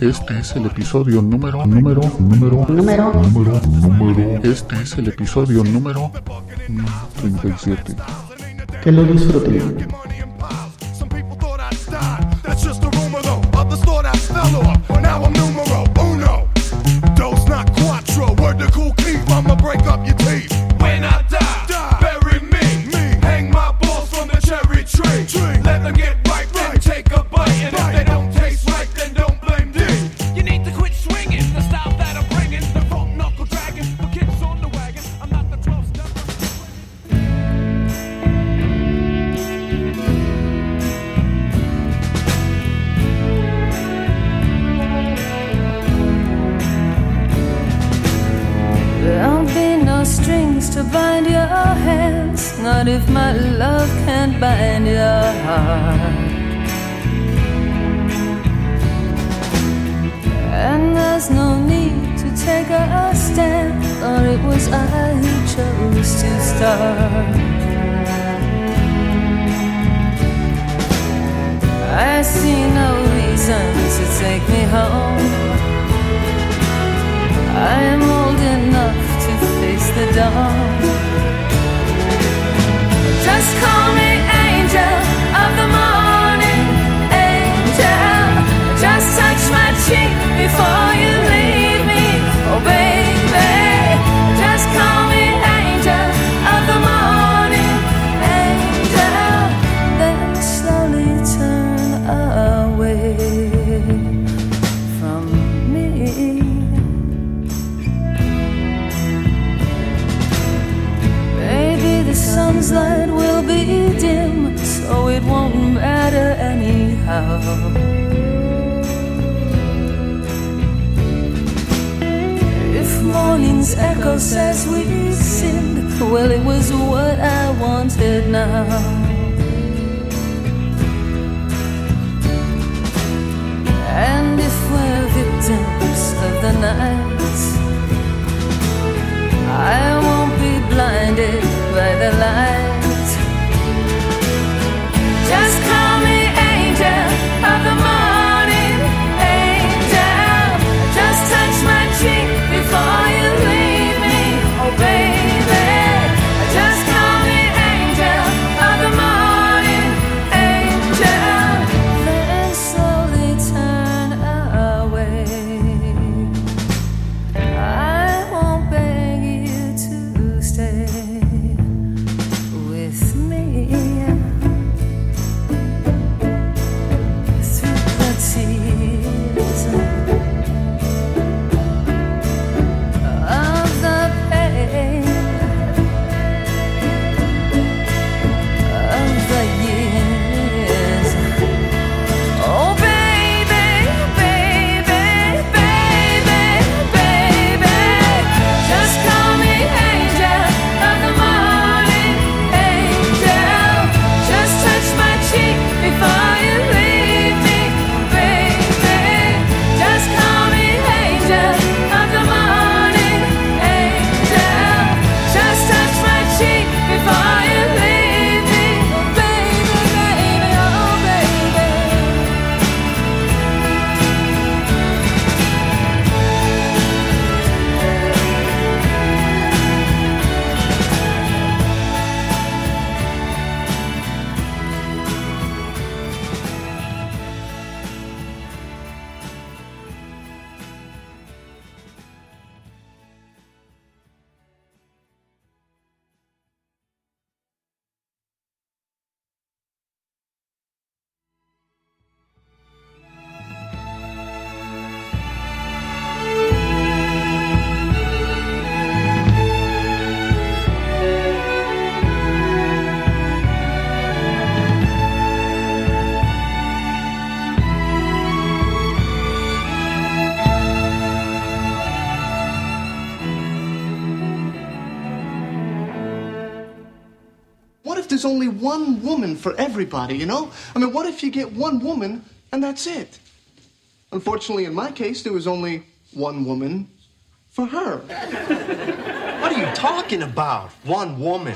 Este es el episodio número, número, número, Número. número, número. Este es el episodio número mm, 37. Que lo disfruten. Not if my love can't bind your heart. And there's no need to take a stand, or it was I who chose to start. I see no reason to take me home. I am old enough to face the dawn. Just call me angel I won't be blinded there's only one woman for everybody, you know? I mean, what if you get one woman and that's it? Unfortunately, in my case, there was only one woman for her. What are you talking about? One woman.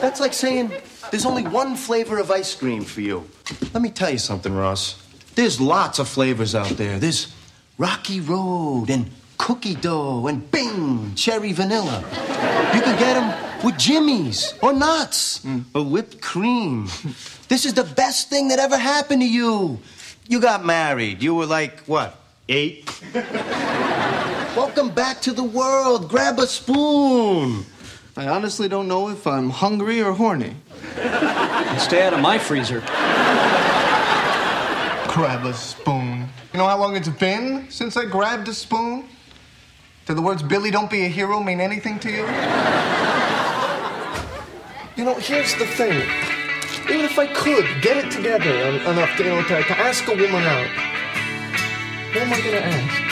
That's like saying there's only one flavor of ice cream for you. Let me tell you something, Ross. There's lots of flavors out there. There's Rocky Road and cookie dough and bing, cherry vanilla. You can get them with jimmies or nuts or whipped cream. This is the best thing that ever happened to you. You got married. You were like, what, eight? Welcome back to the world. Grab a spoon. I honestly don't know if I'm hungry or horny. Stay out of my freezer. Grab a spoon. You know how long it's been since I grabbed a spoon? Do the words Billy, don't be a hero mean anything to you? you know, here's the thing. Even if I could get it together enough to, you know, to, to ask a woman out, who am I gonna ask?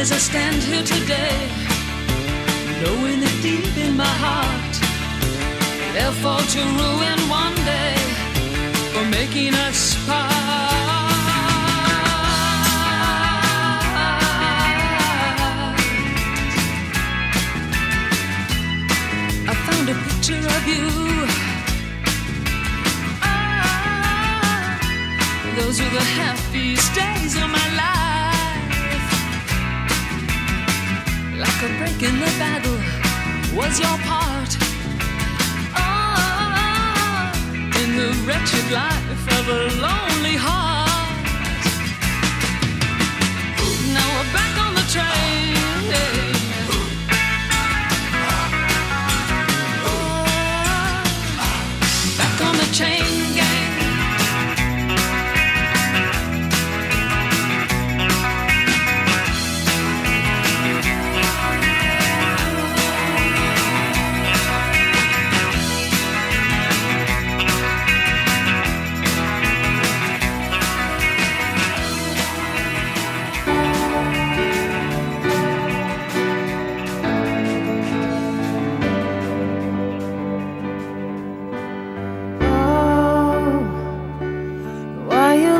As I stand here today, knowing that deep in my heart they'll fall to ruin one day for making us part. I found a picture of you. Ah, those were the happiest days of my life. Like a break the battle was your part. Ah, in the wretched life of a lonely heart.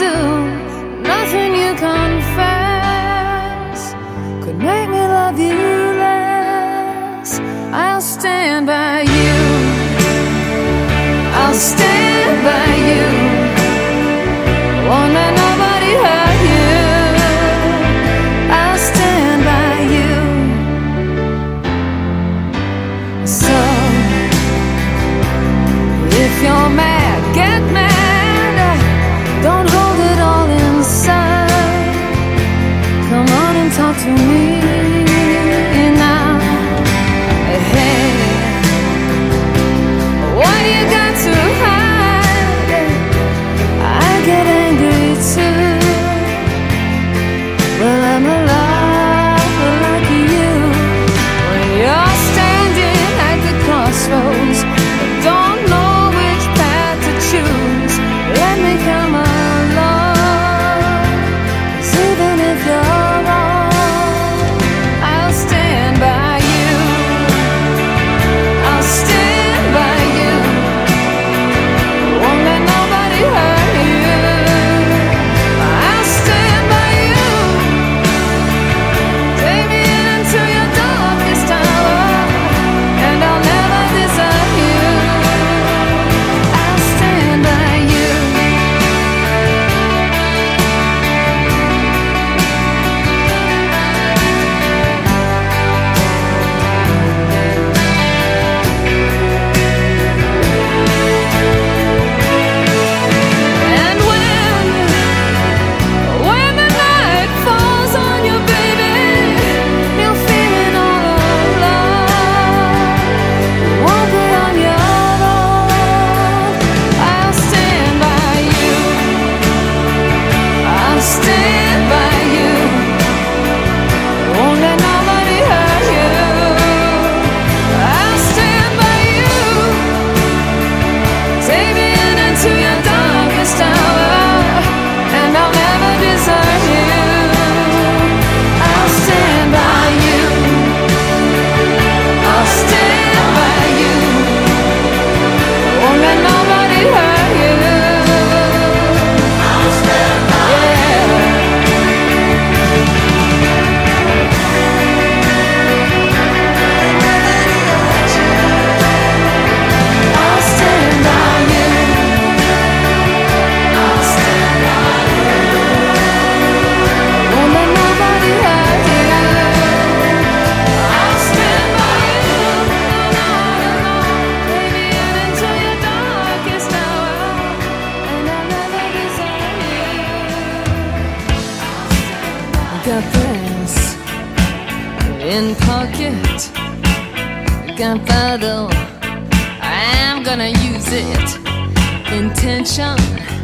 do, nothing you confess could make me love you less. I'll stand by you. I'll stand by you. it intention?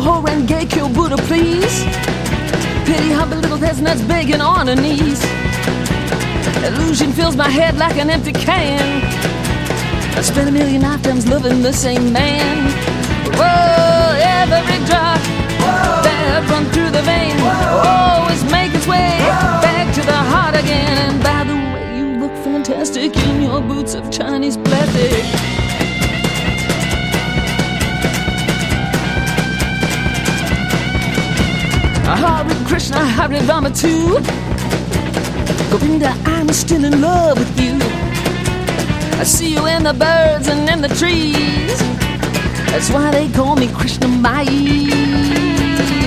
Ho gay kill Buddha, please. Pity the little peasant begging on her knees. Illusion fills my head like an empty can. I spent a million lifetimes loving the same man. Whoa, every drop that run through the vein always make its way back to the heart again. And by the way, you look fantastic in your boots of Chinese plastic. Hare Krishna, Hare Rama too. Govinda, I'm still in love with you. I see you in the birds and in the trees. That's why they call me Krishna Mai.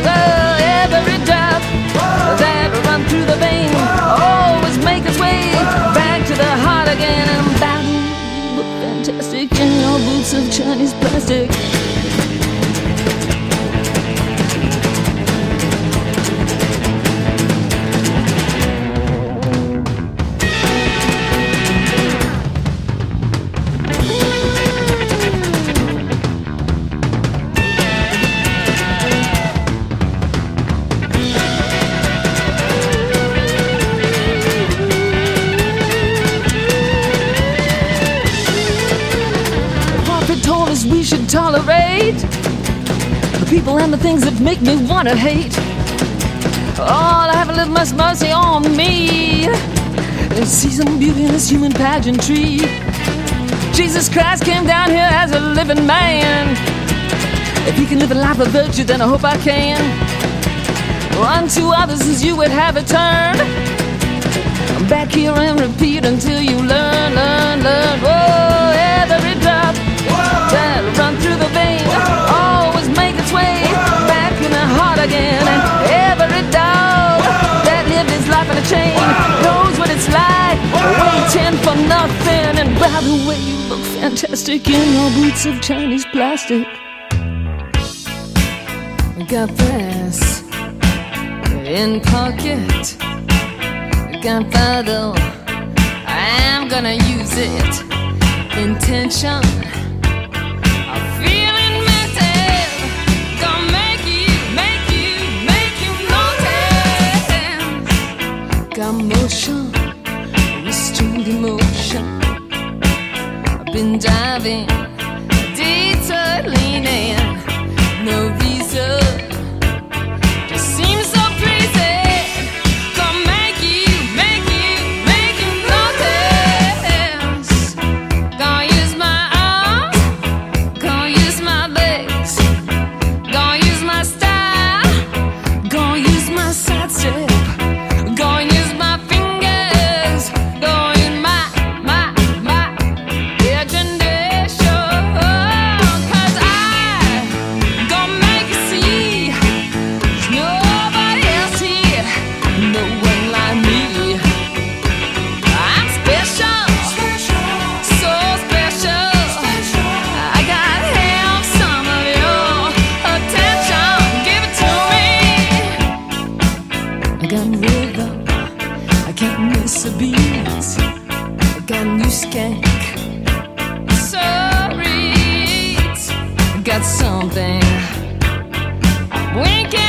Well, every drop that run through the vein always make its way back to the heart again. And the way, you fantastic in your boots of Chinese plastic. Tolerate the people and the things that make me wanna hate. Oh, I have a little much mercy on me and see some beauty in this human pageantry. Jesus Christ came down here as a living man. If he can live a life of virtue, then I hope I can. One Unto others as you would have it turned. I'm back here and repeat until you learn, learn, learn. Whoa, every drop that run through the vein always make its way back in the heart again. And every dog that lived his life in a chain knows what it's like waiting for nothing. And by the way, you look fantastic in your boots of Chinese plastic. Got this in pocket. Gunpowder, I'm gonna use it. Intention, motion, restrained emotion. I've been diving, detour leaning, no reason. A beat. Got new skank, sorry. Got something. Winking